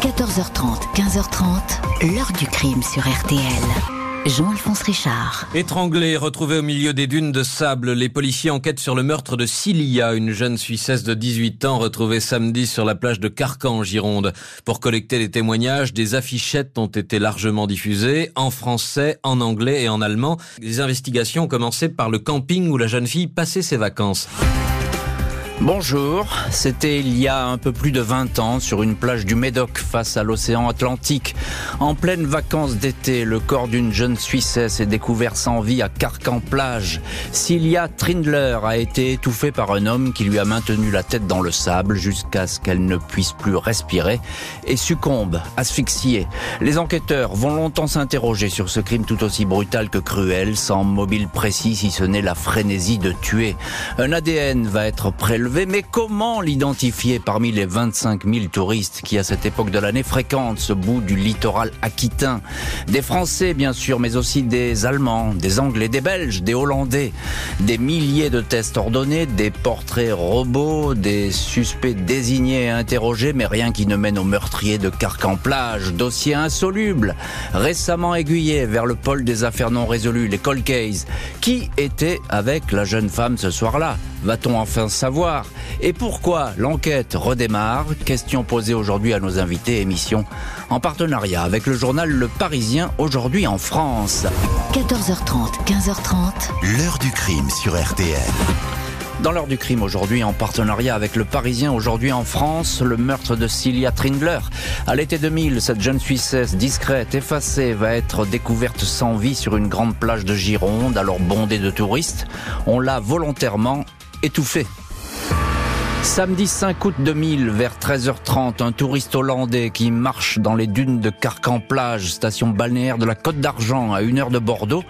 14h30, 15h30, l'heure du crime sur RTL. Jean-Alphonse Richard. Étranglée, retrouvée au milieu des dunes de sable, les policiers enquêtent sur le meurtre de Cilia, une jeune Suissesse de 18 ans retrouvée samedi sur la plage de Carcan en Gironde. Pour collecter les témoignages, des affichettes ont été largement diffusées, en français, en anglais et en allemand. Les investigations ont commencé par le camping où la jeune fille passait ses vacances. Bonjour, c'était il y a un peu plus de 20 ans sur une plage du Médoc face à l'océan Atlantique. En pleine vacances d'été, le corps d'une jeune Suissesse est découvert sans vie à Carcan-Plage. Cilia Trindler a été étouffée par un homme qui lui a maintenu la tête dans le sable jusqu'à ce qu'elle ne puisse plus respirer et succombe, asphyxiée. Les enquêteurs vont longtemps s'interroger sur ce crime tout aussi brutal que cruel, sans mobile précis si ce n'est la frénésie de tuer. Un ADN va être prélevé mais comment l'identifier parmi les 25 000 touristes qui à cette époque de l'année fréquentent ce bout du littoral aquitain? Des Français bien sûr, mais aussi des Allemands, des Anglais, des Belges, des Hollandais. Des milliers de tests ordonnés, des portraits robots, des suspects désignés et interrogés, mais rien qui ne mène au meurtrier de Carcan-Plage. Dossier insoluble, récemment aiguillé vers le pôle des affaires non résolues, les cold cases. Qui était avec la jeune femme ce soir-là? Va-t-on enfin savoir? Et pourquoi l'enquête redémarre Question posée aujourd'hui à nos invités, émission en partenariat avec le journal Le Parisien, aujourd'hui en France. 14h30, 15h30. L'heure du crime sur RTL. Dans l'heure du crime aujourd'hui, en partenariat avec le Parisien, aujourd'hui en France, le meurtre de Cilia Trindler. À l'été 2000, cette jeune Suissesse discrète, effacée, va être découverte sans vie sur une grande plage de Gironde, alors bondée de touristes. On l'a volontairement étouffé. Samedi 5 août 2000, vers 13h30, un touriste hollandais qui marche dans les dunes de Carcan-Plage, station balnéaire de la Côte d'Argent, à une heure de Bordeaux,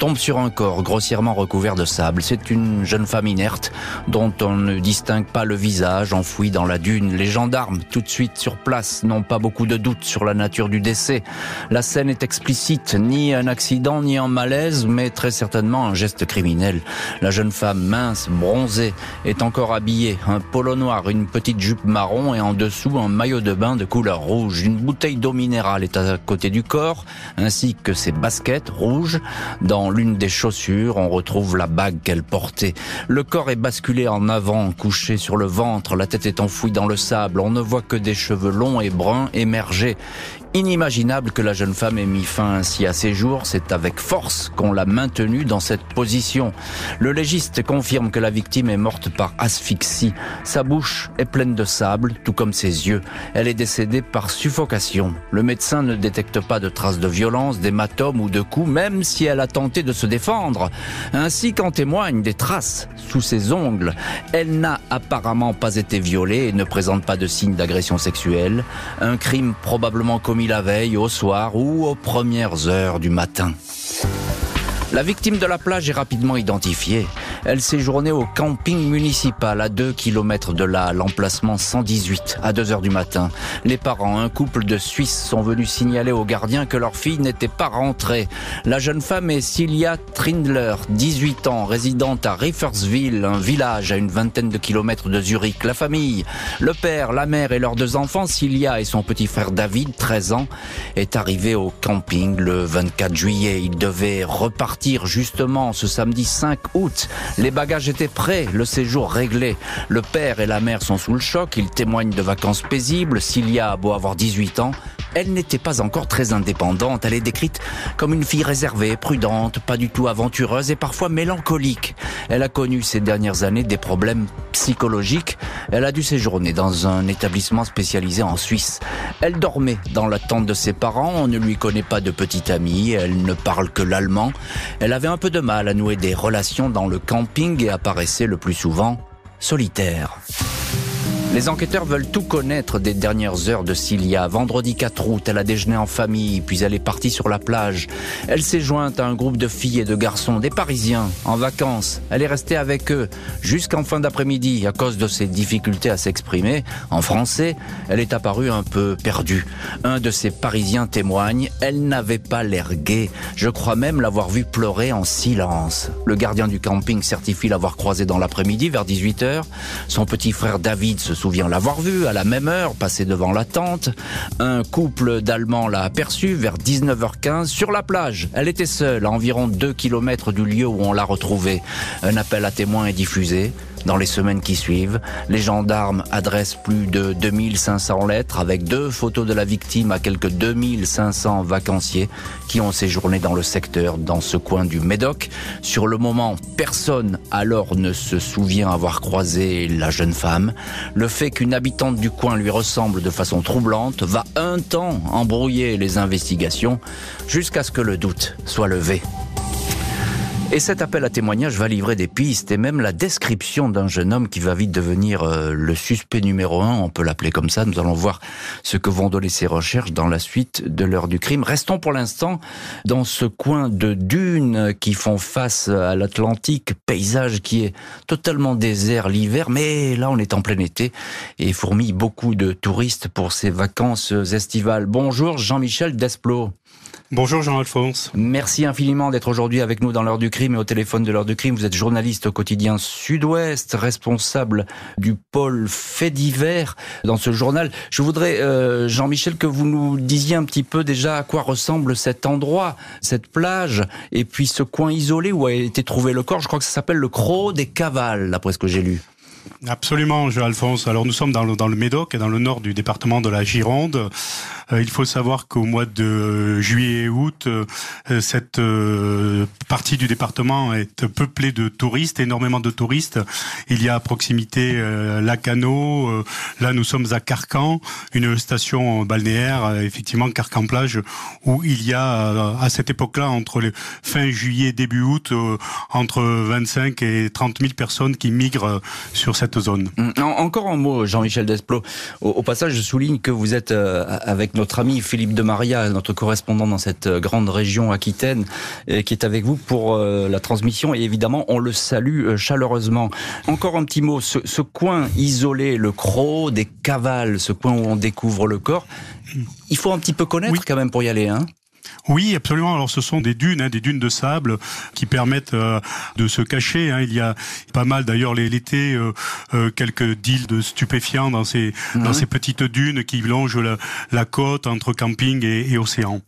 tombe sur un corps grossièrement recouvert de sable. C'est une jeune femme inerte dont on ne distingue pas le visage enfoui dans la dune. Les gendarmes, tout de suite sur place, n'ont pas beaucoup de doutes sur la nature du décès. La scène est explicite, ni un accident, ni un malaise, mais très certainement un geste criminel. La jeune femme mince, bronzée, est encore habillée. Un polo noir, une petite jupe marron et en dessous un maillot de bain de couleur rouge. Une bouteille d'eau minérale est à côté du corps, ainsi que ses baskets rouges. Dans l'une des chaussures, on retrouve la bague qu'elle portait. Le corps est basculé en avant, couché sur le ventre, la tête est enfouie dans le sable. On ne voit que des cheveux longs et bruns émerger. Inimaginable que la jeune femme ait mis fin ainsi à ses jours, c'est avec force qu'on l'a maintenue dans cette position. Le légiste confirme que la victime est morte par asphyxie. Sa bouche est pleine de sable, tout comme ses yeux. Elle est décédée par suffocation. Le médecin ne détecte pas de traces de violence, d'hématome ou de coups, même si elle a tenté de se défendre. Ainsi qu'en témoignent des traces sous ses ongles. Elle n'a apparemment pas été violée et ne présente pas de signes d'agression sexuelle. Un crime probablement commis la veille, au soir ou aux premières heures du matin. La victime de la plage est rapidement identifiée. Elle séjournait au camping municipal à 2 km de là, l'emplacement 118, à 2 heures du matin. Les parents, un couple de Suisses, sont venus signaler aux gardiens que leur fille n'était pas rentrée. La jeune femme est Cilia Trindler, 18 ans, résidente à Riffersville, un village à une vingtaine de kilomètres de Zurich. La famille, le père, la mère et leurs deux enfants, Cilia et son petit frère David, 13 ans, est arrivé au camping le 24 juillet. Il devait repartir justement ce samedi 5 août. Les bagages étaient prêts, le séjour réglé. Le père et la mère sont sous le choc, ils témoignent de vacances paisibles. Cilia a beau avoir 18 ans, elle n'était pas encore très indépendante. Elle est décrite comme une fille réservée, prudente, pas du tout aventureuse et parfois mélancolique. Elle a connu ces dernières années des problèmes psychologiques. Elle a dû séjourner dans un établissement spécialisé en Suisse. Elle dormait dans la tente de ses parents. On ne lui connaît pas de petite amie. Elle ne parle que l'allemand. Elle avait un peu de mal à nouer des relations dans le camping et apparaissait le plus souvent solitaire. Les enquêteurs veulent tout connaître des dernières heures de Cilia. Vendredi 4 août, elle a déjeuné en famille, puis elle est partie sur la plage. Elle s'est jointe à un groupe de filles et de garçons, des Parisiens, en vacances. Elle est restée avec eux jusqu'en fin d'après-midi à cause de ses difficultés à s'exprimer. En français, elle est apparue un peu perdue. Un de ces Parisiens témoigne, elle n'avait pas l'air gaie. Je crois même l'avoir vue pleurer en silence. Le gardien du camping certifie l'avoir croisée dans l'après-midi vers 18h. Son petit frère David se souvient l'avoir vue à la même heure, passer devant la tente. Un couple d'Allemands l'a aperçue vers 19h15 sur la plage. Elle était seule, à environ 2 km du lieu où on l'a retrouvée. Un appel à témoins est diffusé. Dans les semaines qui suivent, les gendarmes adressent plus de 2500 lettres avec deux photos de la victime à quelques 2500 vacanciers qui ont séjourné dans le secteur, dans ce coin du Médoc. Sur le moment, personne alors ne se souvient avoir croisé la jeune femme. Le fait qu'une habitante du coin lui ressemble de façon troublante va un temps embrouiller les investigations jusqu'à ce que le doute soit levé. Et cet appel à témoignage va livrer des pistes et même la description d'un jeune homme qui va vite devenir euh, le suspect numéro un, on peut l'appeler comme ça. Nous allons voir ce que vont donner ces recherches dans la suite de l'heure du crime. Restons pour l'instant dans ce coin de dunes qui font face à l'Atlantique, paysage qui est totalement désert l'hiver, mais là on est en plein été et fourmille beaucoup de touristes pour ces vacances estivales. Bonjour Jean-Michel Desplot. Bonjour Jean-Alphonse. Merci infiniment d'être aujourd'hui avec nous dans l'heure du crime et au téléphone de l'heure du crime. Vous êtes journaliste au quotidien Sud-Ouest, responsable du pôle fait divers dans ce journal. Je voudrais, euh, Jean-Michel, que vous nous disiez un petit peu déjà à quoi ressemble cet endroit, cette plage, et puis ce coin isolé où a été trouvé le corps. Je crois que ça s'appelle le Croc des Cavales, d'après ce que j'ai lu. Absolument, Jean-Alphonse. Alors nous sommes dans le, dans le Médoc et dans le nord du département de la Gironde. Euh, il faut savoir qu'au mois de juillet et août, euh, cette euh, partie du département est peuplée de touristes, énormément de touristes. Il y a à proximité Lacano. là, nous sommes à Carcan, une station balnéaire, effectivement Carcan-Plage, où il y a à cette époque-là, entre le fin juillet début août, entre 25 et 30 000 personnes qui migrent sur cette zone. Hum, encore un mot, Jean-Michel Desplot. Au, passage, je souligne que vous êtes avec notre ami Philippe de Maria, notre correspondant dans cette euh, grande région aquitaine, euh, qui est avec vous pour euh, la transmission. Et évidemment, on le salue chaleureusement. Encore un petit mot, ce, coin isolé, le Croc des Cavales, ce coin où on découvre le corps, il faut un petit peu connaître quand même pour y aller. Hein oui, absolument. Alors ce sont des dunes, hein, des dunes de sable qui permettent euh, de se cacher. Hein. Il y a pas mal d'ailleurs l'été euh, euh, quelques deals de stupéfiants dans ces dans mhm. ces petites dunes qui longent la, côte entre camping et, et océan.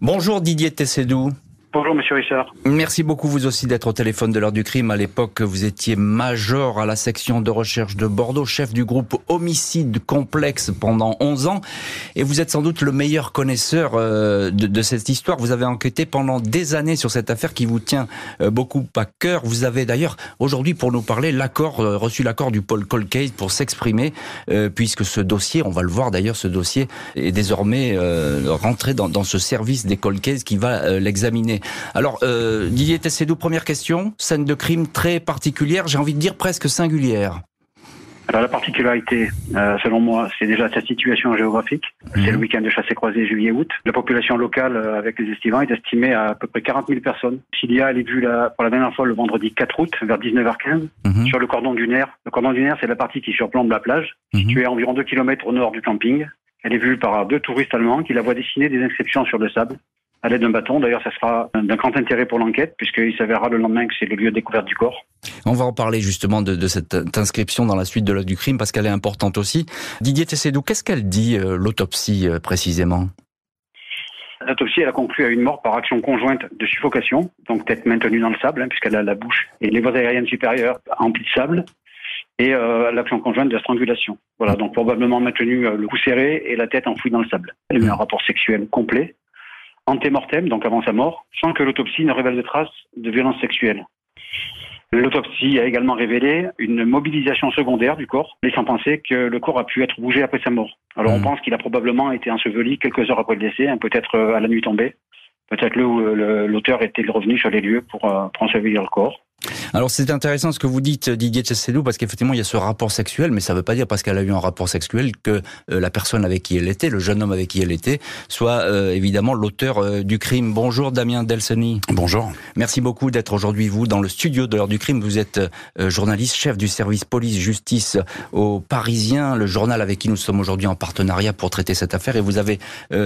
Bonjour Didier Tessedou. Bonjour Monsieur Richard. Merci beaucoup vous aussi d'être au téléphone de l'heure du crime. À l'époque, vous étiez major à la section de recherche de Bordeaux, chef du groupe homicide complexe pendant 11 ans. Et vous êtes sans doute le meilleur connaisseur euh, de, cette histoire. Vous avez enquêté pendant des années sur cette affaire qui vous tient euh, beaucoup à cœur. Vous avez d'ailleurs aujourd'hui pour nous parler l'accord, euh, reçu l'accord du Paul Colcase pour s'exprimer, puisque ce dossier, on va le voir d'ailleurs, ce dossier est désormais rentré dans, ce service des Colcase qui va l'examiner. Alors, euh, Didier Tessédou, première question. Scène de crime très particulière, j'ai envie de dire presque singulière. Alors la particularité, euh, selon moi, c'est déjà sa situation géographique. C'est le mhm. week-end de chasse et croisée juillet-août. La population locale euh, avec les estivants est estimée à à peu près 40 000 personnes. Cilia, elle est vue pour la dernière fois le vendredi 4 août vers 19h15 mhm. sur le cordon dunaire. Le cordon dunaire, c'est la partie qui surplombe la plage, mhm. située à environ 2 km au nord du camping. Elle est vue par deux touristes allemands qui la voient dessiner des inscriptions sur le sable à l'aide d'un bâton. D'ailleurs, ça sera d'un grand intérêt pour l'enquête, puisqu'il s'avérera le lendemain que c'est le lieu de découverte du corps. On va en parler justement de, cette inscription dans la suite de l'œuvre du crime, parce qu'elle est importante aussi. Didier Tessédou, qu'est-ce qu'elle dit, euh, l'autopsie, euh, précisément? L'autopsie, elle a conclu à une mort par action conjointe de suffocation, donc tête maintenue dans le sable, hein, puisqu'elle a la bouche et les voies aériennes supérieures emplies de sable, et euh, l'action conjointe de strangulation. Voilà, donc probablement maintenu le cou serré et la tête enfouie dans le sable. Elle a eu un rapport sexuel complet, antémortem, donc avant sa mort, sans que l'autopsie ne révèle de traces de violence sexuelle. L'autopsie a également révélé une mobilisation secondaire du corps, laissant penser que le corps a pu être bougé après sa mort. Alors on mmh. pense qu'il a probablement été enseveli quelques heures après le décès, hein, peut-être euh, à la nuit tombée. Peut-être l'auteur était revenu sur les lieux pour, euh, pour ensevelir le corps. Alors c'est intéressant ce que vous dites Didier Tchessedou parce qu'effectivement il y a ce rapport sexuel mais ça ne veut pas dire parce qu'elle a eu un rapport sexuel que euh, la personne avec qui elle était, le jeune homme avec qui elle était, soit euh, évidemment l'auteur euh, du crime. Bonjour Damien Delseny. Bonjour. Merci beaucoup d'être aujourd'hui vous dans le studio de l'heure du crime. Vous êtes journaliste, chef du service police-justice au Parisien, le journal avec qui nous sommes aujourd'hui en partenariat pour traiter cette affaire et vous avez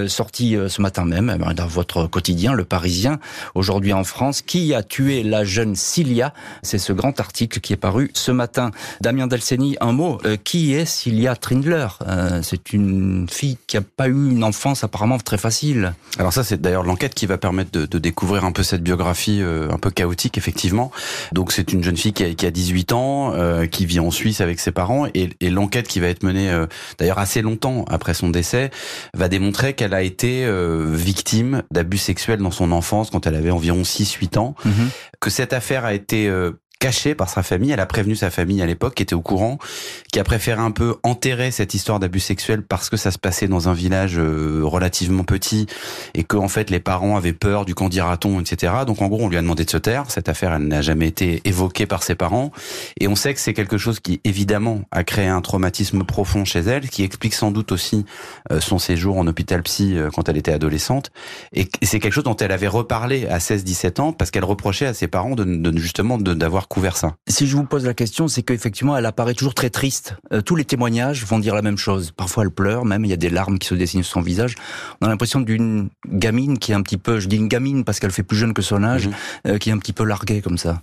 sorti ce matin même dans votre quotidien, le Parisien, aujourd'hui en France, qui a tué la jeune Cilia Cilia. C'est ce grand article qui est paru ce matin. Damien Delceni, un mot. Euh, qui est Cilia Trindler? Euh, C'est une fille qui n'a pas eu une enfance apparemment très facile. Alors ça, c'est d'ailleurs l'enquête qui va permettre de, de, découvrir un peu cette biographie un peu chaotique, effectivement. Donc c'est une jeune fille qui a, qui a 18 ans, qui vit en Suisse avec ses parents, et, et l'enquête qui va être menée d'ailleurs assez longtemps après son décès va démontrer qu'elle a été victime d'abus sexuels dans son enfance quand elle avait environ 6-8 ans, mhm. que cette affaire a été euh, cachée par sa famille. Elle a prévenu sa famille à l'époque, qui était au courant, qui a préféré un peu enterrer cette histoire d'abus sexuels parce que ça se passait dans un village euh, relativement petit et que en fait les parents avaient peur du candidaton, etc. Donc en gros, on lui a demandé de se taire. Cette affaire, elle n'a jamais été évoquée par ses parents et on sait que c'est quelque chose qui évidemment a créé un traumatisme profond chez elle, qui explique sans doute aussi euh, son séjour en hôpital psy euh, quand elle était adolescente. Et c'est quelque chose dont elle avait reparlé à 16-17 ans parce qu'elle reprochait à ses parents de, de justement d'avoir couvert ça. Si je vous pose la question, c'est qu'effectivement, elle apparaît toujours très triste. Euh, tous les témoignages vont dire la même chose. Parfois, elle pleure, même il y a des larmes qui se dessinent sur son visage. On a l'impression d'une gamine qui est un petit peu, je dis une gamine parce qu'elle fait plus jeune que son âge, mhm. euh, qui est un petit peu larguée comme ça.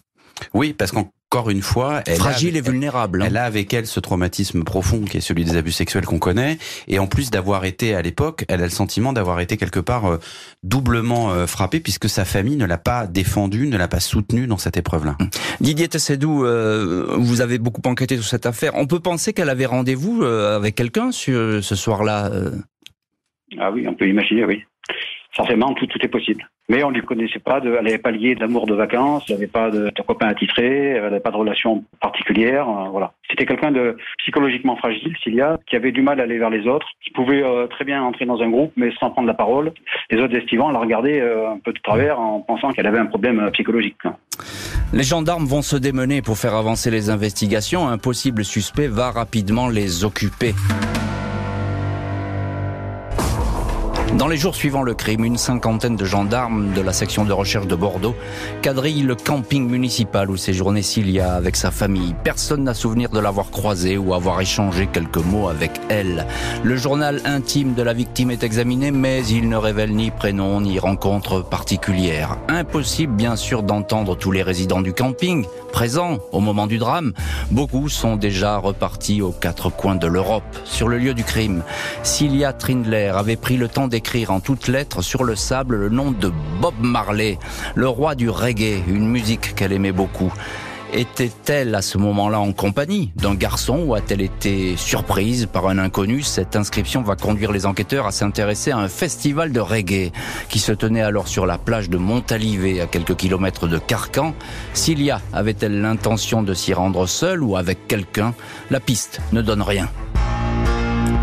Oui, parce qu'en encore une fois, elle fragile et vulnérable. Hein. Elle a avec elle ce traumatisme profond qui est celui des abus sexuels qu'on connaît, et en plus d'avoir été à l'époque, elle a le sentiment d'avoir été quelque part euh, doublement euh, frappée puisque sa famille ne l'a pas défendue, ne l'a pas soutenue dans cette épreuve-là. Hum. Didier Tessedou, euh, vous avez beaucoup enquêté sur cette affaire. On peut penser qu'elle avait rendez-vous avec quelqu'un ce soir-là. Ah oui, on peut imaginer, oui forcément, tout, tout est possible. Mais on ne lui connaissait pas, de, elle n'avait pas lié d'amour de vacances, elle n'avait pas de, de copain attitré, elle n'avait pas de relation particulière. Euh, voilà. C'était quelqu'un de psychologiquement fragile, Cilia, qui avait du mal à aller vers les autres, qui pouvait euh, très bien entrer dans un groupe, mais sans prendre la parole. Les autres estivants la regardaient euh, un peu de travers en pensant qu'elle avait un problème psychologique. Les gendarmes vont se démener pour faire avancer les investigations. Un possible suspect va rapidement les occuper. Dans les jours suivant le crime, une cinquantaine de gendarmes de la section de recherche de Bordeaux quadrillent le camping municipal où séjournait Cilia avec sa famille. Personne n'a souvenir de l'avoir croisée ou avoir échangé quelques mots avec elle. Le journal intime de la victime est examiné, mais il ne révèle ni prénom ni rencontre particulière. Impossible, bien sûr, d'entendre tous les résidents du camping présents au moment du drame. Beaucoup sont déjà repartis aux quatre coins de l'Europe. Sur le lieu du crime, Cilia Trindler avait pris le temps d'écrire en toutes lettres sur le sable le nom de Bob Marley, le roi du reggae, une musique qu'elle aimait beaucoup. Était-elle à ce moment-là en compagnie d'un garçon ou a-t-elle été surprise par un inconnu? Cette inscription va conduire les enquêteurs à s'intéresser à un festival de reggae qui se tenait alors sur la plage de Montalivet à quelques kilomètres de Carcan. Cilia avait-elle l'intention de s'y rendre seule ou avec quelqu'un? La piste ne donne rien.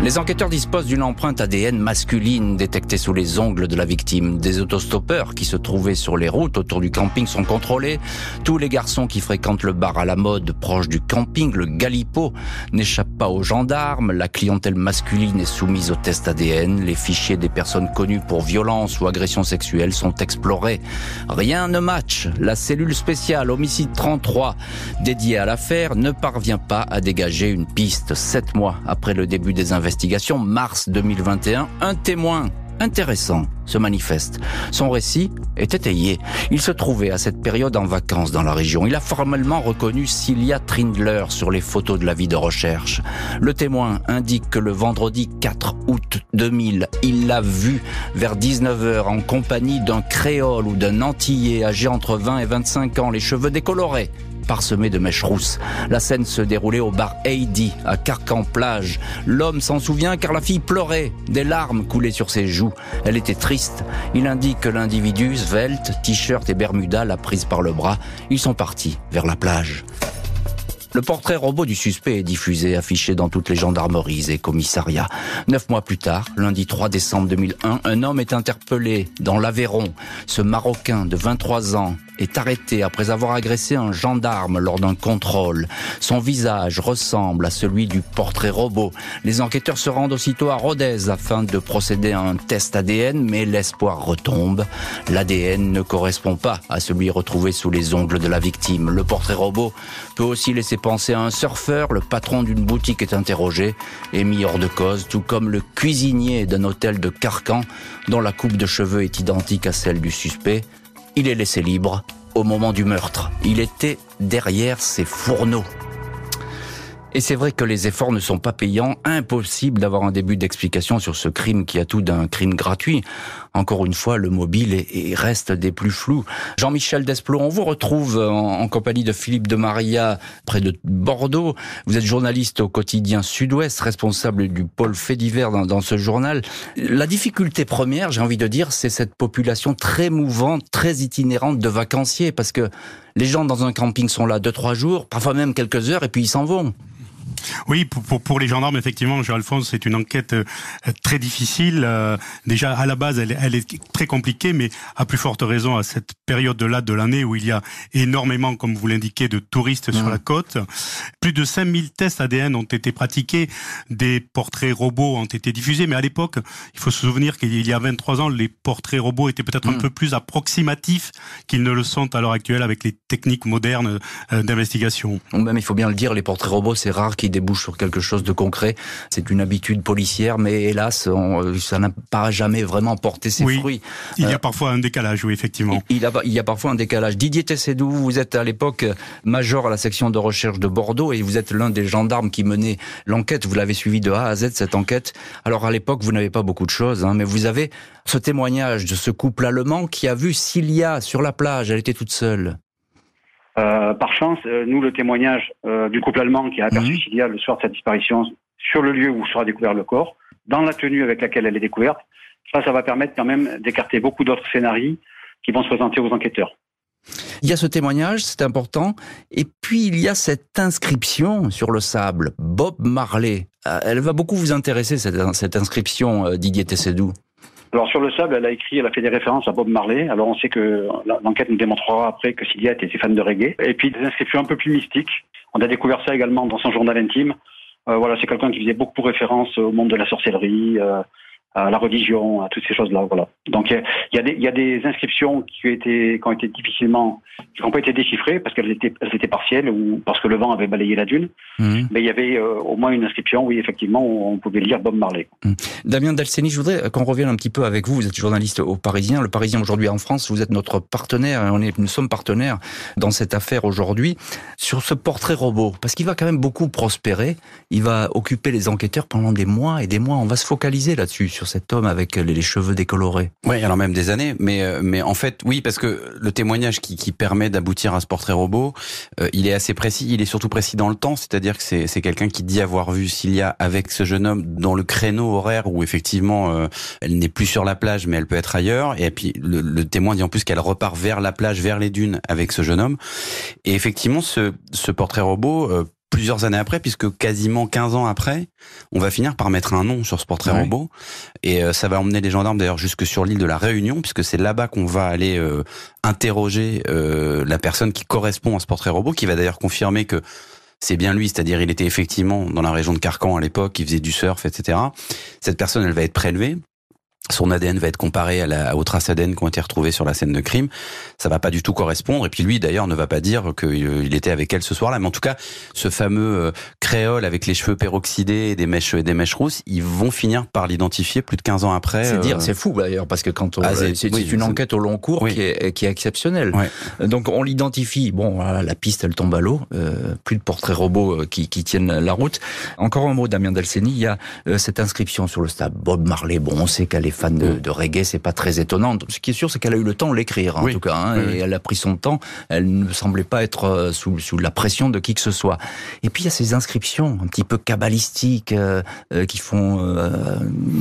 Les enquêteurs disposent d'une empreinte ADN masculine détectée sous les ongles de la victime. Des autostoppeurs qui se trouvaient sur les routes autour du camping sont contrôlés. Tous les garçons qui fréquentent le bar à la mode proche du camping, le Galipo, n'échappent pas aux gendarmes. La clientèle masculine est soumise au test ADN. Les fichiers des personnes connues pour violence ou agression sexuelle sont explorés. Rien ne match. La cellule spéciale homicide 33 dédiée à l'affaire ne parvient pas à dégager une piste sept mois après le début des investigations mars 2021, un témoin intéressant se manifeste. Son récit est étayé. Il se trouvait à cette période en vacances dans la région. Il a formellement reconnu Cilia Trindler sur les photos de la vie de recherche. Le témoin indique que le vendredi 4 août 2000, il l'a vue vers 19h en compagnie d'un créole ou d'un antillais âgé entre 20 et 25 ans, les cheveux décolorés, parsemé de mèches rousses. La scène se déroulait au bar Heidi, à Carcan-Plage. L'homme s'en souvient car la fille pleurait. Des larmes coulaient sur ses joues. Elle était triste. Il indique que l'individu, svelte, t-shirt et bermuda, l'a prise par le bras. Ils sont partis vers la plage. Le portrait robot du suspect est diffusé, affiché dans toutes les gendarmeries et commissariats. Neuf mois plus tard, lundi 3 décembre 2001, un homme est interpellé dans l'Aveyron. Ce Marocain de 23 ans est arrêté après avoir agressé un gendarme lors d'un contrôle. Son visage ressemble à celui du portrait robot. Les enquêteurs se rendent aussitôt à Rodez afin de procéder à un test ADN, mais l'espoir retombe. L'ADN ne correspond pas à celui retrouvé sous les ongles de la victime. Le portrait robot peut aussi laisser penser à un surfeur. Le patron d'une boutique est interrogé et mis hors de cause, tout comme le cuisinier d'un hôtel de Carcan dont la coupe de cheveux est identique à celle du suspect. Il est laissé libre au moment du meurtre. Il était derrière ses fourneaux. Et c'est vrai que les efforts ne sont pas payants, impossible d'avoir un début d'explication sur ce crime qui a tout d'un crime gratuit. Encore une fois, le mobile est, reste des plus flous. Jean-Michel Desplos, on vous retrouve en, compagnie de Philippe de Maria près de Bordeaux. Vous êtes journaliste au quotidien Sud-Ouest, responsable du pôle fait divers dans, dans ce journal. La difficulté première, j'ai envie de dire, c'est cette population très mouvante, très itinérante de vacanciers, parce que les gens dans un camping sont là deux, trois jours, parfois même quelques heures, et puis ils s'en vont. Oui, pour, pour, pour, les gendarmes, effectivement, Jean-Alphonse, c'est une enquête euh, très difficile. Euh, déjà, à la base, elle, elle, est très compliquée, mais à plus forte raison à cette période-là de l'année où il y a énormément, comme vous l'indiquez, de touristes sur la côte. Plus de 5000 tests ADN ont été pratiqués, des portraits robots ont été diffusés, mais à l'époque, il faut se souvenir qu'il y a 23 ans, les portraits robots étaient peut-être un mmh. peu plus approximatifs qu'ils ne le sont à l'heure actuelle avec les techniques modernes euh, d'investigation. Même, il faut bien le dire, les portraits robots, c'est rare qu'ils débouche sur quelque chose de concret. C'est une habitude policière, mais hélas, ça n'a pas jamais vraiment porté ses fruits. Il y a euh, parfois un décalage, oui, effectivement. Il, il y a parfois un décalage. Didier Tessédou, vous êtes à l'époque major à la section de recherche de Bordeaux et vous êtes l'un des gendarmes qui menait l'enquête. Vous l'avez suivi de A à Z, cette enquête. Alors à l'époque, vous n'avez pas beaucoup de choses, hein, mais vous avez ce témoignage de ce couple allemand qui a vu Cilia sur la plage. Elle était toute seule. Euh, par chance, euh, nous, le témoignage euh, du couple allemand qui a aperçu mmh. Cilia le soir de sa disparition sur le lieu où sera découvert le corps, dans la tenue avec laquelle elle est découverte, ça, ça va permettre quand même d'écarter beaucoup d'autres scénarios qui vont se présenter aux enquêteurs. Il y a ce témoignage, c'est important, et puis il y a cette inscription sur le sable, Bob Marley. Elle va beaucoup vous intéresser, cette, cette inscription, Didier Tessédou. Alors sur le sable, elle a écrit, elle a fait des références à Bob Marley. Alors on sait que l'enquête nous démontrera après que Cilia était fan de reggae. Et puis des inscriptions un peu plus mystiques. On a découvert ça également dans son journal intime. Euh, voilà, c'est quelqu'un qui faisait beaucoup référence au monde de la sorcellerie, euh, à la religion, à toutes ces choses-là. Voilà. Donc il y, a des, il y a des inscriptions qui ont été, qui ont été difficilement, qui n'ont pas été déchiffrées parce qu'elles étaient, elles étaient partielles ou parce que le vent avait balayé la dune. Mhm. Mais il y avait euh, au moins une inscription, oui, effectivement, où on pouvait lire Bob Marley. Mhm. Damien Dalseni, je voudrais qu'on revienne un petit peu avec vous. Vous êtes journaliste au Parisien. Le Parisien aujourd'hui en France, vous êtes notre partenaire. On est, nous sommes partenaires dans cette affaire aujourd'hui sur ce portrait robot parce qu'il va quand même beaucoup prospérer. Il va occuper les enquêteurs pendant des mois et des mois. On va se focaliser là-dessus sur cet homme avec les cheveux décolorés. Oui, alors même des années, mais euh, mais en fait, oui, parce que le témoignage qui, qui permet d'aboutir à ce portrait robot, euh, il est assez précis. Il est surtout précis dans le temps, c'est-à-dire que c'est c'est quelqu'un qui dit avoir vu Cilia avec ce jeune homme dans le créneau horaire où effectivement euh, elle n'est plus sur la plage, mais elle peut être ailleurs. Et puis le, le témoin dit en plus qu'elle repart vers la plage, vers les dunes avec ce jeune homme. Et effectivement, ce ce portrait robot plusieurs années après, puisque quasiment 15 ans après, on va finir par mettre un nom sur ce portrait robot. Et euh, ça va emmener les gendarmes d'ailleurs jusque sur l'île de la Réunion, puisque c'est là-bas qu'on va aller euh, interroger euh, la personne qui correspond à ce portrait robot, qui va d'ailleurs confirmer que c'est bien lui, c'est-à-dire il était effectivement dans la région de Carcan à l'époque, il faisait du surf, etc. Cette personne, elle va être prélevée, son ADN va être comparé à la, aux traces ADN qui ont été retrouvées sur la scène de crime. Ça va pas du tout correspondre. Et puis lui, d'ailleurs, ne va pas dire qu'il euh, était avec elle ce soir-là. Mais en tout cas, ce fameux euh, créole avec les cheveux peroxydés et des mèches, des mèches rousses, ils vont finir par l'identifier plus de 15 ans après. C'est dire, euh, c'est fou d'ailleurs, parce que quand on, ah, c'est, une enquête au long cours qui, est, qui est exceptionnelle. Donc on l'identifie. Bon, la piste, elle tombe à l'eau. plus de portraits robots qui, qui tiennent la route. Encore un mot, Damien Delceni. Il y a cette inscription sur le stade Bob Marley. Bon, on sait qu'elle est fan de, de reggae, c'est pas très étonnant. Ce qui est sûr, c'est qu'elle a eu le temps de l'écrire, en tout cas, hein, et elle a pris son temps. Elle ne semblait pas être euh, sous, sous la pression de qui que ce soit. Et puis il y a ces inscriptions un petit peu cabalistiques euh, euh, qui font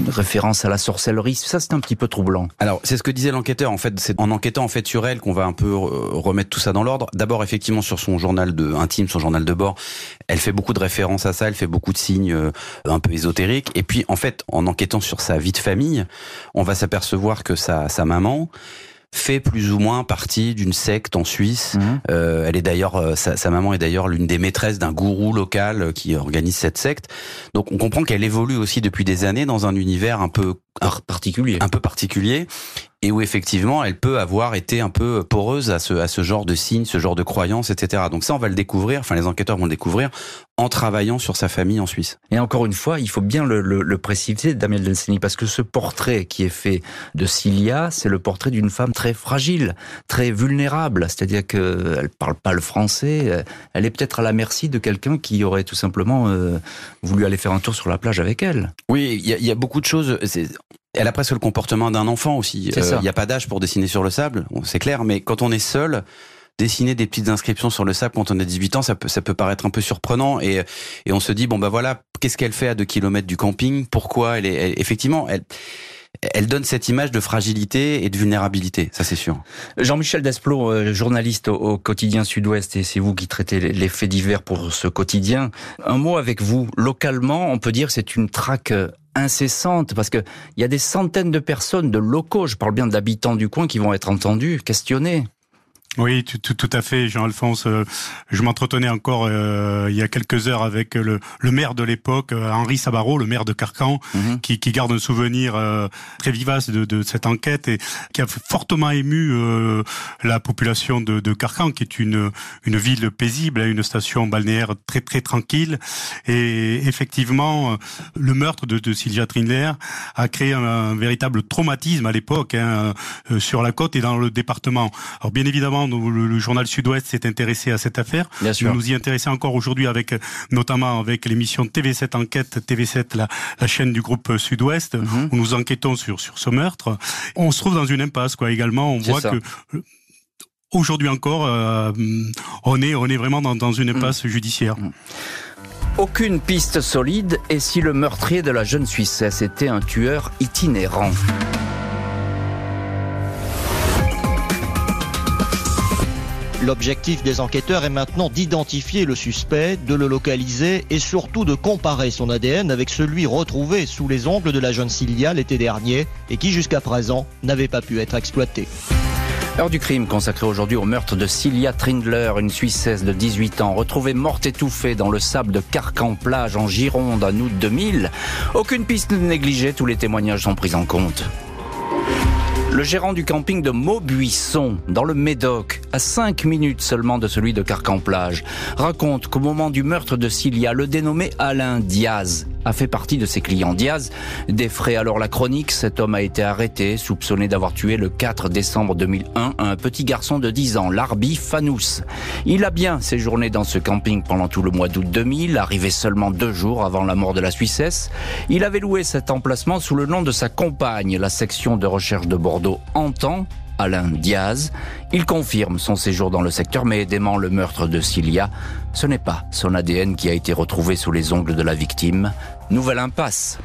référence à la sorcellerie. Ça, c'est un petit peu troublant. Alors, c'est ce que disait l'enquêteur. En fait, c'est en enquêtant en fait sur elle qu'on va un peu remettre tout ça dans l'ordre. D'abord, effectivement, sur son journal de intime, son journal de bord, elle fait beaucoup de références à ça. Elle fait beaucoup de signes un peu ésotériques. Et puis, en fait, en enquêtant sur sa vie de famille, on va s'apercevoir que sa, sa maman fait plus ou moins partie d'une secte en Suisse. Mhm. Euh, elle est d'ailleurs, euh, sa, sa, maman est d'ailleurs l'une des maîtresses d'un gourou local qui organise cette secte. Donc on comprend qu'elle évolue aussi depuis des années dans un univers un peu particulier. Un peu particulier et où effectivement elle peut avoir été un peu poreuse à ce, à ce genre de signes, ce genre de croyances, etc. Donc ça, on va le découvrir, enfin les enquêteurs vont le découvrir en travaillant sur sa famille en Suisse. Et encore une fois, il faut bien le, le, le préciser, Damien Delseny, parce que ce portrait qui est fait de Cilia, c'est le portrait d'une femme très fragile, très vulnérable, c'est-à-dire qu'elle parle pas le français, elle est peut-être à la merci de quelqu'un qui aurait tout simplement euh, voulu aller faire un tour sur la plage avec elle. Oui, il y, y a, beaucoup de choses elle a presque le comportement d'un enfant aussi. Il euh, n'y a pas d'âge pour dessiner sur le sable, c'est clair, mais quand on est seul, dessiner des petites inscriptions sur le sable quand on a 18 ans, ça peut, ça peut paraître un peu surprenant et, et on se dit, bon bah voilà, qu'est-ce qu'elle fait à 2 km du camping? Pourquoi elle est... effectivement, elle elle donne cette image de fragilité et de vulnérabilité, ça c'est sûr. Jean-Michel Desplot, euh, journaliste au, quotidien Sud-Ouest, et c'est vous qui traitez les faits divers pour ce quotidien. Un mot avec vous. Localement, on peut dire que c'est une traque incessante parce que il y a des centaines de personnes, de locaux, je parle bien d'habitants du coin, qui vont être entendus, questionnés. Oui, tout, tout, tout, à fait, Jean-Alphonse. Euh, je m'entretenais encore euh, il y a quelques heures avec le, le maire de l'époque, euh, Henri Sabaro, le maire de Carcan, mhm. qui, qui, garde un souvenir très vivace de, de, cette enquête et qui a fortement ému la population de, de, Carcan, qui est une, une ville paisible, hein, une station balnéaire très très tranquille. Et effectivement, le meurtre de, de Sylvia Trindler a créé un, véritable traumatisme à l'époque hein, sur la côte et dans le département. Alors bien évidemment, le, journal Sud-Ouest s'est intéressé à cette affaire. Bien sûr. Nous nous y intéressons encore aujourd'hui avec, notamment avec l'émission TV7 Enquête, TV7, la, la chaîne du groupe Sud-Ouest, mhm. où nous enquêtons sur, sur ce meurtre. On se trouve dans une impasse, quoi. Également, on voit que aujourd'hui encore, euh, on est on est vraiment dans, dans une impasse mhm. judiciaire. Mhm. Aucune piste solide et si le meurtrier de la jeune Suissesse était un tueur itinérant? L'objectif des enquêteurs est maintenant d'identifier le suspect, de le localiser et surtout de comparer son ADN avec celui retrouvé sous les ongles de la jeune Cilia l'été dernier et qui jusqu'à présent n'avait pas pu être exploité. Heure du crime consacrée aujourd'hui au meurtre de Cilia Trindler, une Suissesse de 18 ans, retrouvée morte étouffée dans le sable de Carcan-Plage en Gironde en août 2000. Aucune piste négligée, tous les témoignages sont pris en compte. Le gérant du camping de Maubuisson, dans le Médoc, à 5 minutes seulement de celui de Carcan-Plage, raconte qu'au moment du meurtre de Cilia, le dénommé Alain Diaz a fait partie de ses clients. Diaz défrait alors la chronique. Cet homme a été arrêté, soupçonné d'avoir tué le 4 décembre 2001 un petit garçon de 10 ans, Larbi Fanous. Il a bien séjourné dans ce camping pendant tout le mois d'août 2000, arrivé seulement deux jours avant la mort de la Suissesse. Il avait loué cet emplacement sous le nom de sa compagne. La section de recherche de Bordeaux entend Alain Diaz. Il confirme son séjour dans le secteur, mais dément le meurtre de Cilia. Ce n'est pas son ADN qui a été retrouvé sous les ongles de la victime. Nouvelle impasse.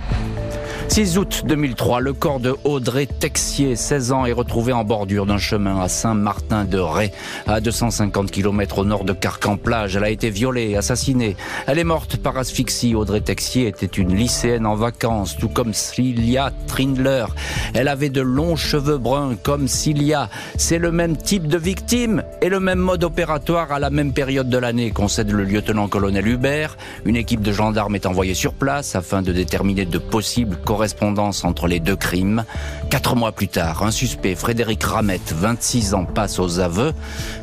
6 août 2003, le corps de Audrey Texier, 16 ans, est retrouvé en bordure d'un chemin à Saint-Martin-de-Ré, à 250 km au nord de Carcan-Plage. Elle a été violée, assassinée. Elle est morte par asphyxie. Audrey Texier était une lycéenne en vacances, tout comme Cilia Trindler. Elle avait de longs cheveux bruns comme Cilia. C'est le même type de victime et le même mode opératoire à la même période de l'année, concède le lieutenant-colonel Hubert. Une équipe de gendarmes est envoyée sur place afin de déterminer de possibles correspondance entre les deux crimes. Quatre mois plus tard, un suspect, Frédéric Ramette, 26 ans, passe aux aveux,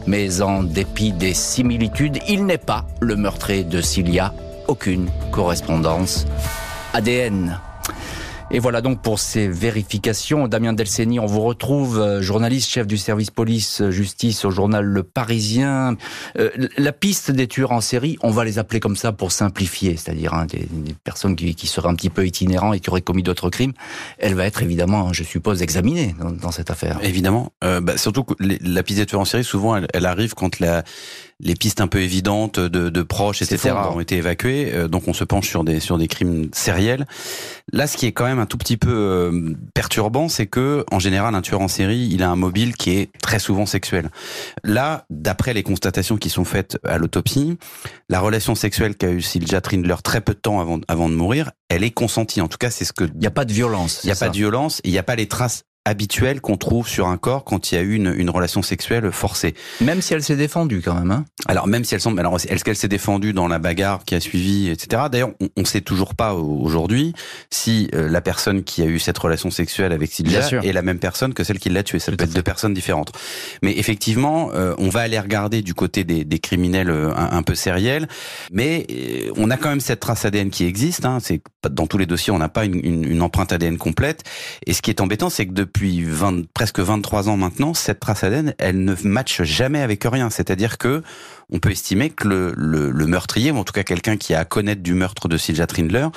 mais en dépit des similitudes, il n'est pas le meurtrier de Cilia. Aucune correspondance. ADN. Et voilà donc pour ces vérifications. Damien Delceni, on vous retrouve, euh, journaliste, chef du service police-justice au journal Le Parisien. Euh, la piste des tueurs en série, on va les appeler comme ça pour simplifier, c'est-à-dire hein, des, personnes qui, seraient un petit peu itinérants et qui auraient commis d'autres crimes, elle va être évidemment, je suppose, examinée dans, cette affaire. Évidemment. Euh, bah, surtout que la piste des tueurs en série, souvent, elle, elle arrive quand la les pistes un peu évidentes de, de proches, etc., ont été évacuées. Euh, donc on se penche sur des sur des crimes sériels. Là, ce qui est quand même un tout petit peu euh, perturbant, c'est que en général, un tueur en série, il a un mobile qui est très souvent sexuel. Là, d'après les constatations qui sont faites à l'autopsie, la relation sexuelle qu'a eu Sylvia Trindler très peu de temps avant avant de mourir, elle est consentie. En tout cas, c'est ce que il n'y a pas de violence. Il n'y a pas de violence. Il n'y a pas les traces habituelles qu'on trouve sur un corps quand il y a eu une, une relation sexuelle forcée. Même si elle s'est défendue quand même. Hein alors même si elle semble, alors est-ce qu'elle s'est défendue dans la bagarre qui a suivi, etc. D'ailleurs, on, on sait toujours pas aujourd'hui si euh, la personne qui a eu cette relation sexuelle avec Sylvia est la même personne que celle qui l'a tuée. Ça peut être deux personnes différentes. Mais effectivement, euh, on va aller regarder du côté des, des criminels euh, un, peu sériels, mais on a quand même cette trace ADN qui existe. Hein. C'est dans tous les dossiers, on n'a pas une, une, une, empreinte ADN complète. Et ce qui est embêtant, c'est que depuis 20, presque 23 ans maintenant, cette trace ADN, elle ne matche jamais avec rien. C'est-à-dire que on peut estimer que le meurtrier, ou en tout cas quelqu'un qui a à connaître du meurtre de Sylvia Trindler,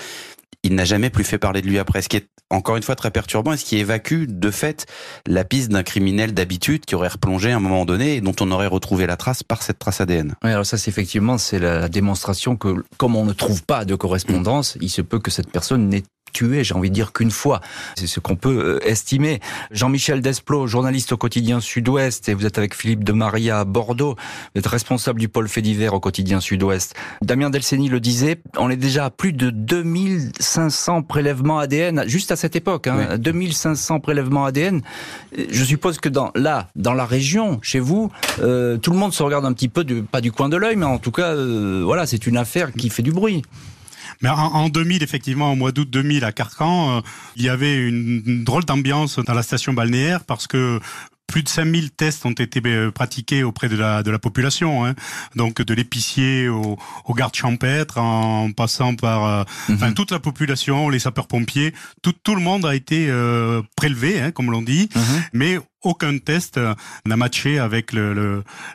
il n'a jamais plus fait parler de lui après. Ce qui est encore une fois très perturbant et ce qui évacue de fait la piste d'un criminel d'habitude qui aurait replongé à un moment donné et dont on aurait retrouvé la trace par cette trace ADN. Oui, alors ça c'est effectivement c'est la démonstration que comme on ne trouve pas de correspondance, il se peut que cette personne n'ait tué, j'ai envie de dire qu'une fois. C'est ce qu'on peut euh, estimer. Jean-Michel Desplot, journaliste au quotidien Sud-Ouest, et vous êtes avec Philippe de Maria à Bordeaux. Vous êtes responsable du pôle fait divers au quotidien Sud-Ouest. Damien Delceni le disait, on est déjà à plus de 2500 prélèvements ADN, juste à cette époque, hein, 2500 prélèvements ADN. Je suppose que dans, là, dans la région, chez vous, euh, tout le monde se regarde un petit peu, du, pas du coin de l'œil, mais en tout cas, euh, voilà, c'est une affaire qui fait du bruit. Mais en, en, 2000, effectivement, au mois d'août 2000 à Carcan, euh, il y avait une, une drôle d'ambiance dans la station balnéaire parce que plus de 5000 tests ont été euh, pratiqués auprès de la, de la population, hein. donc de l'épicier au, au garde champêtre, en passant par euh, mm -hmm. enfin, toute la population, les sapeurs-pompiers, tout, tout le monde a été euh, prélevé, hein, comme l'on dit, mm -hmm. mais aucun test n'a matché avec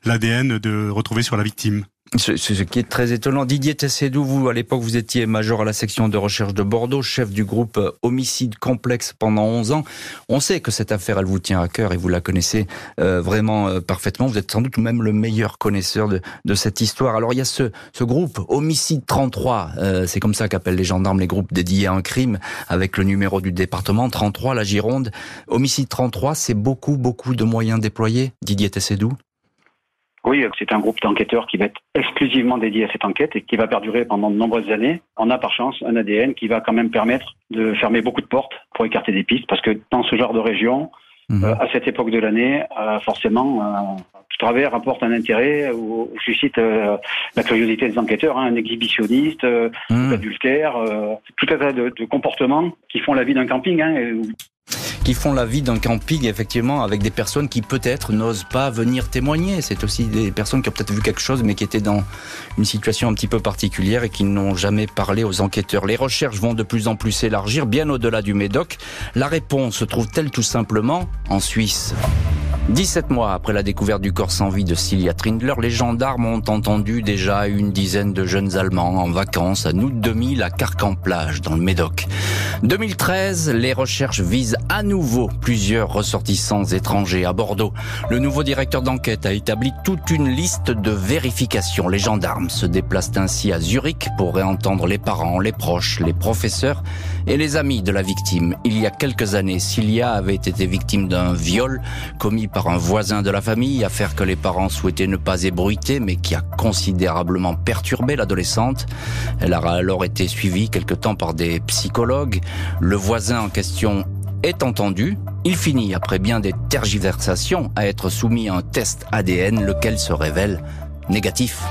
l'ADN le, de retrouvé sur la victime. Ce, ce, qui est très étonnant. Didier Tessédou, vous, à l'époque, vous étiez major à la section de recherche de Bordeaux, chef du groupe homicide complexe pendant 11 ans. On sait que cette affaire, elle vous tient à cœur et vous la connaissez euh, vraiment euh, parfaitement. Vous êtes sans doute même le meilleur connaisseur de, de cette histoire. Alors, il y a ce, ce groupe homicide 33. Euh, c'est comme ça qu'appellent les gendarmes les groupes dédiés à un crime avec le numéro du département 33, la Gironde. Homicide 33, c'est beaucoup, beaucoup de moyens déployés. Didier Tessédou oui, c'est un groupe d'enquêteurs qui va être exclusivement dédié à cette enquête et qui va perdurer pendant de nombreuses années. On a par chance un ADN qui va quand même permettre de fermer beaucoup de portes pour écarter des pistes parce que dans ce genre de région, mmh. euh, à cette époque de l'année, euh, forcément, euh, tout travers rapporte un intérêt ou, ou suscite la curiosité des enquêteurs, hein, un exhibitionniste, mmh. adultère, tout un tas de, de, comportements qui font la vie d'un camping. Hein, et, qui font la vie d'un camping, effectivement, avec des personnes qui peut-être n'osent pas venir témoigner. C'est aussi des personnes qui ont peut-être vu quelque chose, mais qui étaient dans une situation un petit peu particulière et qui n'ont jamais parlé aux enquêteurs. Les recherches vont de plus en plus s'élargir, bien au-delà du Médoc. La réponse se trouve-t-elle tout simplement en Suisse? 17 mois après la découverte du corps sans vie de Cilia Trindler, les gendarmes ont entendu déjà une dizaine de jeunes Allemands en vacances à août 2000 à Carcan-Plage, dans le Médoc. 2013, les recherches visent à nouveau plusieurs ressortissants étrangers à Bordeaux. Le nouveau directeur d'enquête a établi toute une liste de vérifications. Les gendarmes se déplacent ainsi à Zurich pour réentendre les parents, les proches, les professeurs et les amis de la victime. Il y a quelques années, Cilia avait été victime d'un viol commis par un voisin de la famille, affaire que les parents souhaitaient ne pas ébruiter, mais qui a considérablement perturbé l'adolescente. Elle a alors été suivie quelque temps par des psychologues. Le voisin en question est entendu. Il finit, après bien des tergiversations, à être soumis à un test ADN, lequel se révèle négatif.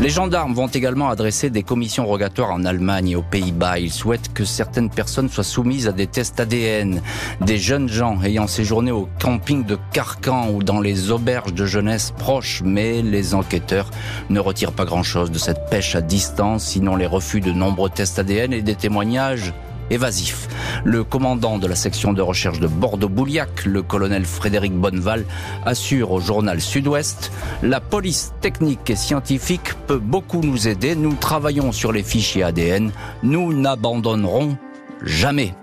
Les gendarmes vont également adresser des commissions rogatoires en Allemagne et aux Pays-Bas. Ils souhaitent que certaines personnes soient soumises à des tests ADN. Des jeunes gens ayant séjourné au camping de Carcan ou dans les auberges de jeunesse proches, mais les enquêteurs ne retirent pas grand-chose de cette pêche à distance, sinon les refus de nombreux tests ADN et des témoignages évasif. Le commandant de la section de recherche de Bordeaux-Bouliac, le colonel Frédéric Bonneval, assure au journal Sud-Ouest La police technique et scientifique peut beaucoup nous aider. Nous travaillons sur les fichiers ADN. Nous n'abandonnerons jamais.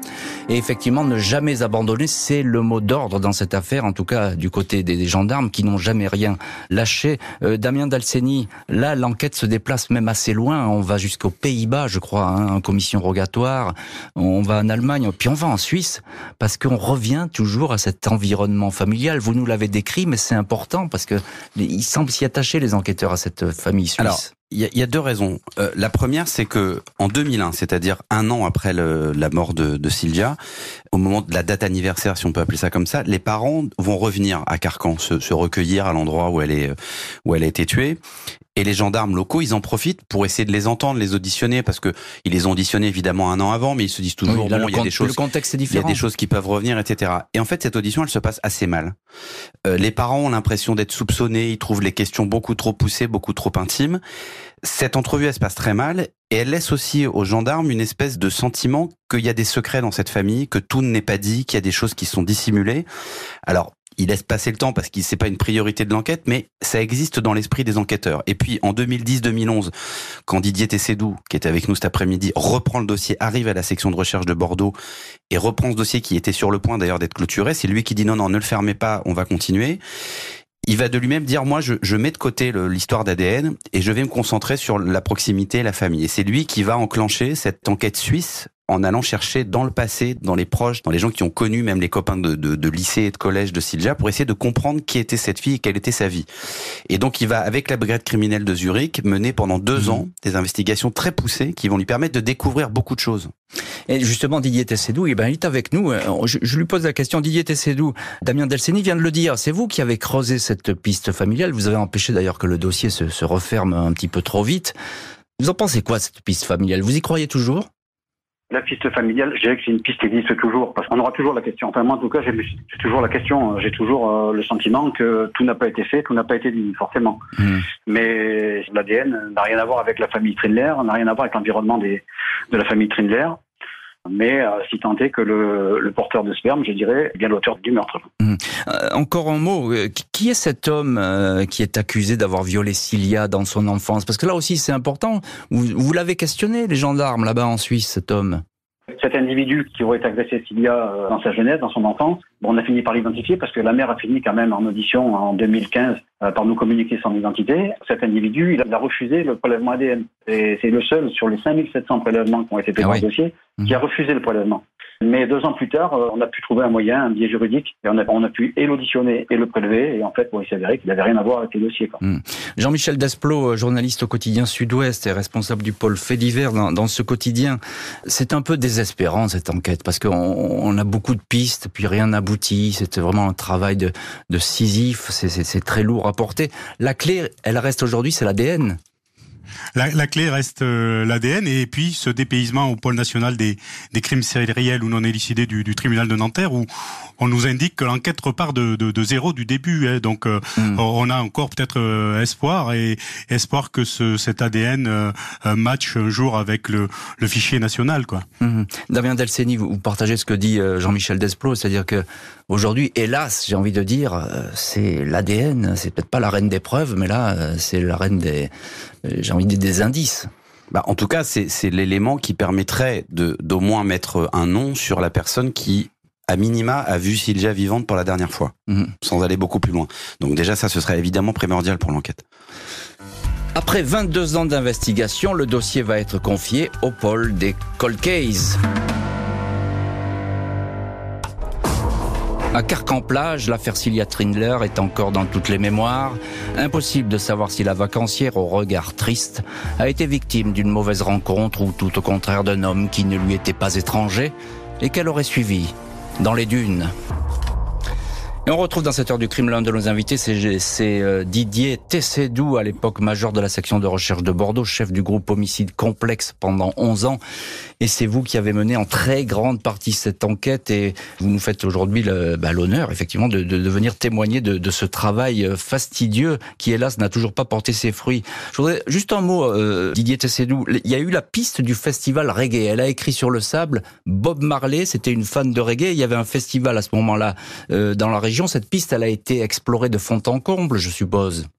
Et effectivement, ne jamais abandonner, c'est le mot d'ordre dans cette affaire, en tout cas du côté des, gendarmes qui n'ont jamais rien lâché. Euh, Damien Dalceni, là, l'enquête se déplace même assez loin. On va jusqu'aux Pays-Bas, je crois, hein, en commission rogatoire. On va en Allemagne, puis on va en Suisse, parce qu'on revient toujours à cet environnement familial. Vous nous l'avez décrit, mais c'est important parce que il semble s'y attacher les enquêteurs à cette famille suisse. Il y, y, a deux raisons. Euh, la première, c'est que en 2001, c'est-à-dire un an après le, la mort de, de Sylvia, au moment de la date anniversaire, si on peut appeler ça comme ça, les parents vont revenir à Carcan, se, se recueillir à l'endroit où elle est où elle a été tuée. Et les gendarmes locaux, ils en profitent pour essayer de les entendre, les auditionner, parce que ils les ont auditionnés évidemment un an avant, mais ils se disent toujours bon, il y a des choses, le contexte est différent. il y a des choses qui peuvent revenir, etc. Et en fait, cette audition, elle se passe assez mal. Euh, les parents ont l'impression d'être soupçonnés, ils trouvent les questions beaucoup trop poussées, beaucoup trop intimes. Cette entrevue, elle se passe très mal, et elle laisse aussi aux gendarmes une espèce de sentiment qu'il y a des secrets dans cette famille, que tout n'est pas dit, qu'il y a des choses qui sont dissimulées. Alors, il laisse passer le temps parce qu'il c'est pas une priorité de l'enquête, mais ça existe dans l'esprit des enquêteurs. Et puis en 2010-2011, quand Didier Tessédou, qui était avec nous cet après-midi, reprend le dossier, arrive à la section de recherche de Bordeaux et reprend ce dossier qui était sur le point d'ailleurs d'être clôturé, c'est lui qui dit non non ne le fermez pas, on va continuer. Il va de lui-même dire moi je, je mets de côté l'histoire d'ADN et je vais me concentrer sur la proximité la famille. Et c'est lui qui va enclencher cette enquête suisse en allant chercher dans le passé, dans les proches, dans les gens qui ont connu même les copains de, de, de lycée et de collège de Silja, pour essayer de comprendre qui était cette fille et quelle était sa vie. Et donc il va, avec la brigade criminelle de Zurich, mener pendant deux mmh. ans des investigations très poussées qui vont lui permettre de découvrir beaucoup de choses. Et justement, Didier Tessédou, eh ben, il est avec nous. Je, je, lui pose la question, Didier Tessédou, Damien Delceni vient de le dire, c'est vous qui avez creusé cette piste familiale. Vous avez empêché d'ailleurs que le dossier se, se referme un petit peu trop vite. Vous en pensez quoi, cette piste familiale? Vous y croyez toujours? La piste familiale, je dirais que c'est une piste qui existe toujours, parce qu'on aura toujours la question. Enfin, moi, en tout cas, j'ai toujours la question, j'ai toujours euh, le sentiment que tout n'a pas été fait, tout n'a pas été dit, forcément. Mmh. Mais l'ADN n'a rien à voir avec la famille Trindler, n'a rien à voir avec l'environnement de la famille Trindler mais euh, si tant est que le, le, porteur de sperme, je dirais, est bien l'auteur du meurtre. Mmh. Euh, encore un mot, euh, qui est cet homme euh, qui est accusé d'avoir violé Cilia dans son enfance? Parce que là aussi c'est important, vous, vous l'avez questionné, les gendarmes là-bas en Suisse, cet homme cet individu qui aurait agressé Cilia euh, dans sa jeunesse, dans son enfance, bon, on a fini par l'identifier parce que la mère a fini quand même en audition en 2015 euh, par nous communiquer son identité. Cet individu, il a refusé le prélèvement ADN. Et c'est le seul sur les 5700 prélèvements qui ont été faits dans le dossier qui a refusé le prélèvement. Mais deux ans plus tard, euh, on a pu trouver un moyen, un biais juridique, et on a, on a pu et l'auditionner et le prélever. Et en fait, bon, il s'avérait qu'il n'avait rien à voir avec les dossiers. Mmh. Jean-Michel Desplot, euh, journaliste au quotidien Sud-Ouest et responsable du pôle fait divers dans, ce quotidien, c'est un peu désespérant cette enquête parce qu'on on a beaucoup de pistes, puis rien n'aboutit. C'est vraiment un travail de, de Sisyphe, c'est très lourd à porter. La clé, elle reste aujourd'hui, c'est l'ADN la, la, clé reste euh, l'ADN et puis ce dépaysement au pôle national des, des crimes sériels ou non élucidés du, du, tribunal de Nanterre où on nous indique que l'enquête repart de, de, de, zéro du début. Hein, donc euh, mm. on a encore peut-être euh, espoir et espoir que ce, cet ADN match un jour avec le, le fichier national. Quoi. Mm. Damien Delceni, vous, vous partagez ce que dit Jean-Michel Desplot, c'est-à-dire que aujourd'hui, hélas, j'ai envie de dire, c'est l'ADN, c'est peut-être pas la reine des preuves, mais là, c'est la reine des j'ai envie de dire des indices. Bah, en tout cas, c'est l'élément qui permettrait de d'au moins mettre un nom sur la personne qui, à minima, a vu Sylvia vivante pour la dernière fois, mmh. sans aller beaucoup plus loin. Donc déjà, ça, ce serait évidemment primordial pour l'enquête. Après 22 ans d'investigation, le dossier va être confié au pôle des cold cases. À Carcan-Plage, l'affaire Cilia Trindler est encore dans toutes les mémoires. Impossible de savoir si la vacancière au regard triste a été victime d'une mauvaise rencontre ou tout au contraire d'un homme qui ne lui était pas étranger et qu'elle aurait suivi dans les dunes. Et on retrouve dans cette heure du crime l'un de nos invités, c'est euh, Didier Tessédou, à l'époque major de la section de recherche de Bordeaux, chef du groupe homicide complexe pendant 11 ans. Et c'est vous qui avez mené en très grande partie cette enquête et vous nous faites aujourd'hui bah, l'honneur, effectivement, de, de, de, venir témoigner de, de, ce travail euh, fastidieux qui, hélas, n'a toujours pas porté ses fruits. Je voudrais juste un mot, euh, Didier Tessédou. Il y a eu la piste du festival reggae. Elle a écrit sur le sable Bob Marley, c'était une fan de reggae. Il y avait un festival à ce moment-là euh, dans la région. Cette piste, elle a été explorée de fond en comble, je suppose.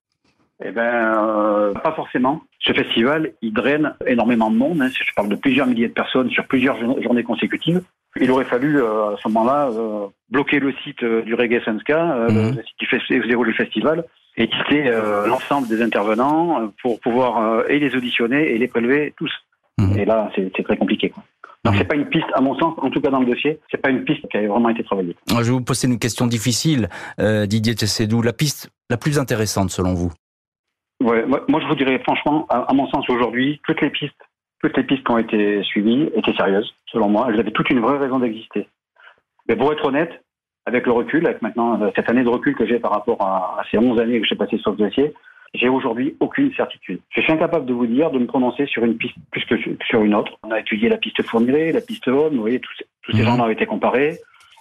Eh ben, euh, pas forcément. Ce festival, il draine énormément de monde. Hein. Je parle de plusieurs milliers de personnes sur plusieurs journées consécutives. Il aurait fallu euh, à ce moment-là euh, bloquer le site du Reggae Senska, mmh. le site qui fait déroule le festival, et quitter l'ensemble des intervenants pour pouvoir et les auditionner et les prélever tous. Mmh. Et là, c'est très compliqué. Quoi. Donc c'est pas une piste, à mon sens, en tout cas dans le dossier, c'est pas une piste qui a vraiment été travaillée. Je vais vous poser une question difficile, euh, Didier Tessédou. La piste la plus intéressante selon vous? Ouais, moi je vous dirais franchement, à, mon sens aujourd'hui, toutes les pistes Toutes les pistes qui ont été suivies étaient sérieuses, selon moi. Elles avaient toute une vraie raison d'exister. Mais pour être honnête, avec le recul, avec maintenant euh, cette année de recul que j'ai par rapport à, ces 11 années que j'ai passées sur ce dossier, j'ai aujourd'hui aucune certitude. Je suis incapable de vous dire, de me prononcer sur une piste plus que sur une autre. On a étudié la piste Fourniret, la piste Homme, vous voyez, tous, ces mhm. gens-là ont été comparés.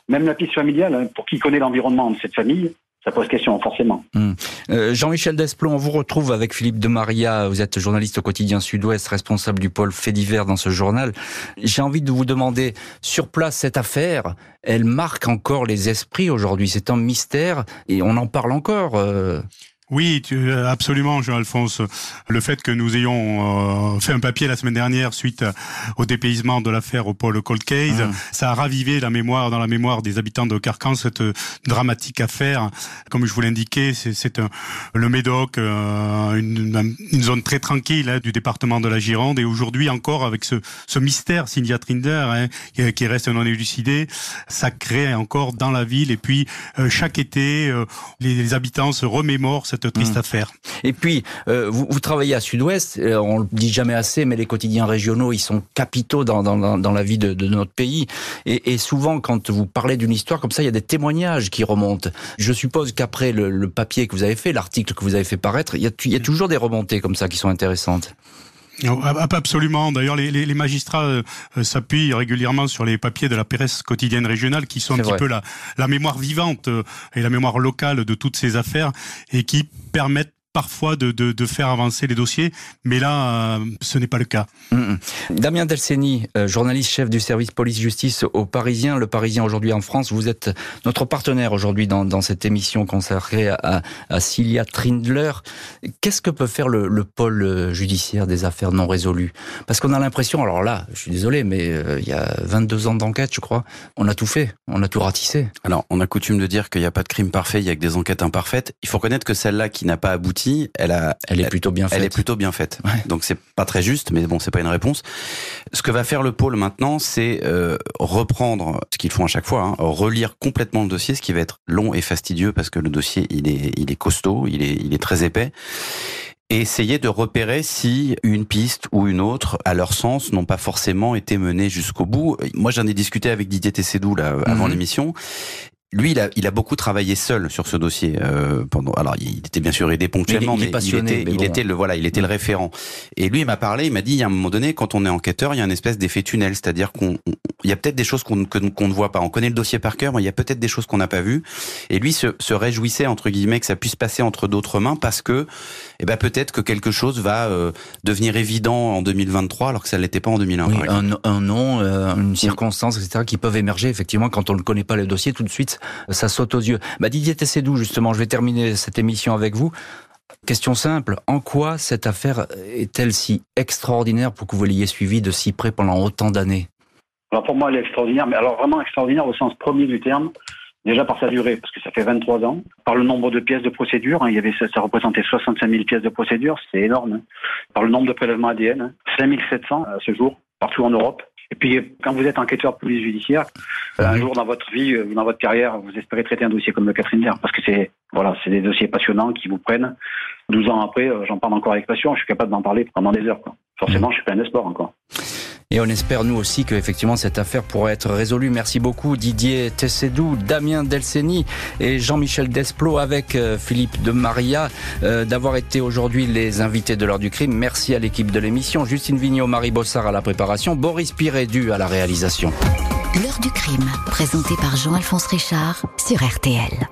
Même la piste familiale, hein, pour qui connaît l'environnement de cette famille, ça pose question, forcément. Hmm. Euh, Jean-Michel Desplon, on vous retrouve avec Philippe de Maria. Vous êtes journaliste au quotidien Sud-Ouest, responsable du pôle fait divers dans ce journal. J'ai envie de vous demander, sur place, cette affaire, elle marque encore les esprits aujourd'hui. C'est un mystère et on en parle encore. Euh. Oui, tu, absolument, Jean-Alphonse. Le fait que nous ayons euh, fait un papier la semaine dernière suite au dépaysement de l'affaire au pôle Cold Case, mmh. ça a ravivé la mémoire dans la mémoire des habitants de Carcan cette dramatique affaire. Comme je vous l'indiquais, c'est le Médoc, euh, une, une, zone très tranquille hein, du département de la Gironde, et aujourd'hui encore avec ce, ce mystère Cynthia Trinder hein, qui, reste non élucidé, ça crée encore dans la ville. Et puis euh, chaque été, les, les habitants se remémorent cette triste mmh. affaire. Et puis, euh, vous, vous, travaillez à Sud-Ouest, euh, on le dit jamais assez, mais les quotidiens régionaux, ils sont capitaux dans, dans, dans la vie de, de, notre pays. Et, et, souvent, quand vous parlez d'une histoire comme ça, il y a des témoignages qui remontent. Je suppose qu'après le, le, papier que vous avez fait, l'article que vous avez fait paraître, il y, a, il y a toujours des remontées comme ça qui sont intéressantes. Absolument. D'ailleurs, les, les, magistrats euh, s'appuient régulièrement sur les papiers de la presse quotidienne régionale, qui sont un petit peu la, la mémoire vivante euh, et la mémoire locale de toutes ces affaires, et qui permettent parfois de, de, de, faire avancer les dossiers, mais là, euh, ce n'est pas le cas. Mm, mm. Damien Delceni, euh, journaliste chef du service police-justice au Parisien, le Parisien aujourd'hui en France, vous êtes notre partenaire aujourd'hui dans, dans, cette émission consacrée à, à Cilia Trindler. Qu'est-ce que peut faire le, le, pôle euh, judiciaire des affaires non résolues? Parce qu'on a l'impression, alors là, je suis désolé, mais il y a 22 ans d'enquête, je crois, on a tout fait, on a tout ratissé. Alors, on a coutume de dire qu'il n'y a pas de crime parfait, il y a que des enquêtes imparfaites. Il faut reconnaître que celle-là qui n'a pas abouti, elle a, elle est plutôt bien faite. Elle est plutôt bien faite. Donc c'est pas très juste, mais bon, c'est pas une réponse. Ce que va faire le pôle maintenant, c'est euh, reprendre ce qu'ils font à chaque fois, hein, relire complètement le dossier, ce qui va être long et fastidieux parce que le dossier il est, il est costaud, il est, il est très épais et essayer de repérer si une piste ou une autre, à leur sens, n'ont pas forcément été menées jusqu'au bout. Moi, j'en ai discuté avec Didier Tessédou là avant mhm. l'émission, lui, il a, il a beaucoup travaillé seul sur ce dossier. Euh, pendant, alors, il était bien sûr aidé ponctuellement, mais, il, était, il était le voilà, il était le référent. Et lui, il m'a parlé, il m'a dit, il y a un moment donné, quand on est enquêteur, il y a une espèce d'effet tunnel, c'est-à-dire qu'on, il y a peut-être des choses qu'on qu'on ne voit pas. On connaît le dossier par cœur, mais il y a peut-être des choses qu'on n'a pas vues. Et lui se, se, réjouissait entre guillemets que ça puisse passer entre d'autres mains parce que, eh ben peut-être que quelque chose va euh, devenir évident en 2023 alors que ça l'était pas en 2001. Oui, un, un, nom, euh, une circonstance, etc., qui peuvent émerger effectivement quand on ne connaît pas le dossier tout de suite ça saute aux yeux. Bah, Didier Tessédou, justement, je vais terminer cette émission avec vous. Question simple, en quoi cette affaire est-elle si extraordinaire pour que vous l'ayez suivie de si près pendant autant d'années? Alors pour moi, elle est extraordinaire, mais alors vraiment extraordinaire au sens premier du terme. Déjà par sa durée, parce que ça fait 23 ans. Par le nombre de pièces de procédure, hein, il y avait, ça, représentait 65 000 pièces de procédure, c'est énorme. Hein. Par le nombre de prélèvements ADN, 5700 à ce jour, partout en Europe. Et puis, quand vous êtes enquêteur de police judiciaire, euh, un jour dans votre vie, euh, dans votre carrière, vous espérez traiter un dossier comme le Catherine parce que c'est voilà, c'est des dossiers passionnants qui vous prennent. 12 ans après, euh, j'en parle encore avec passion, je suis capable d'en parler pendant des heures. Quoi. Forcément, mmh. je suis plein d'espoir encore. Et on espère nous aussi que effectivement cette affaire pourrait être résolue. Merci beaucoup Didier Tessédou, Damien Delceni et Jean-Michel Desplot avec euh, Philippe de Maria euh, d'avoir été aujourd'hui les invités de l'heure du crime. Merci à l'équipe de l'émission, Justine Vignot, Marie Bossard à la préparation, Boris Pirédu à la réalisation. L'heure du crime, présenté par Jean-Alphonse Richard sur RTL.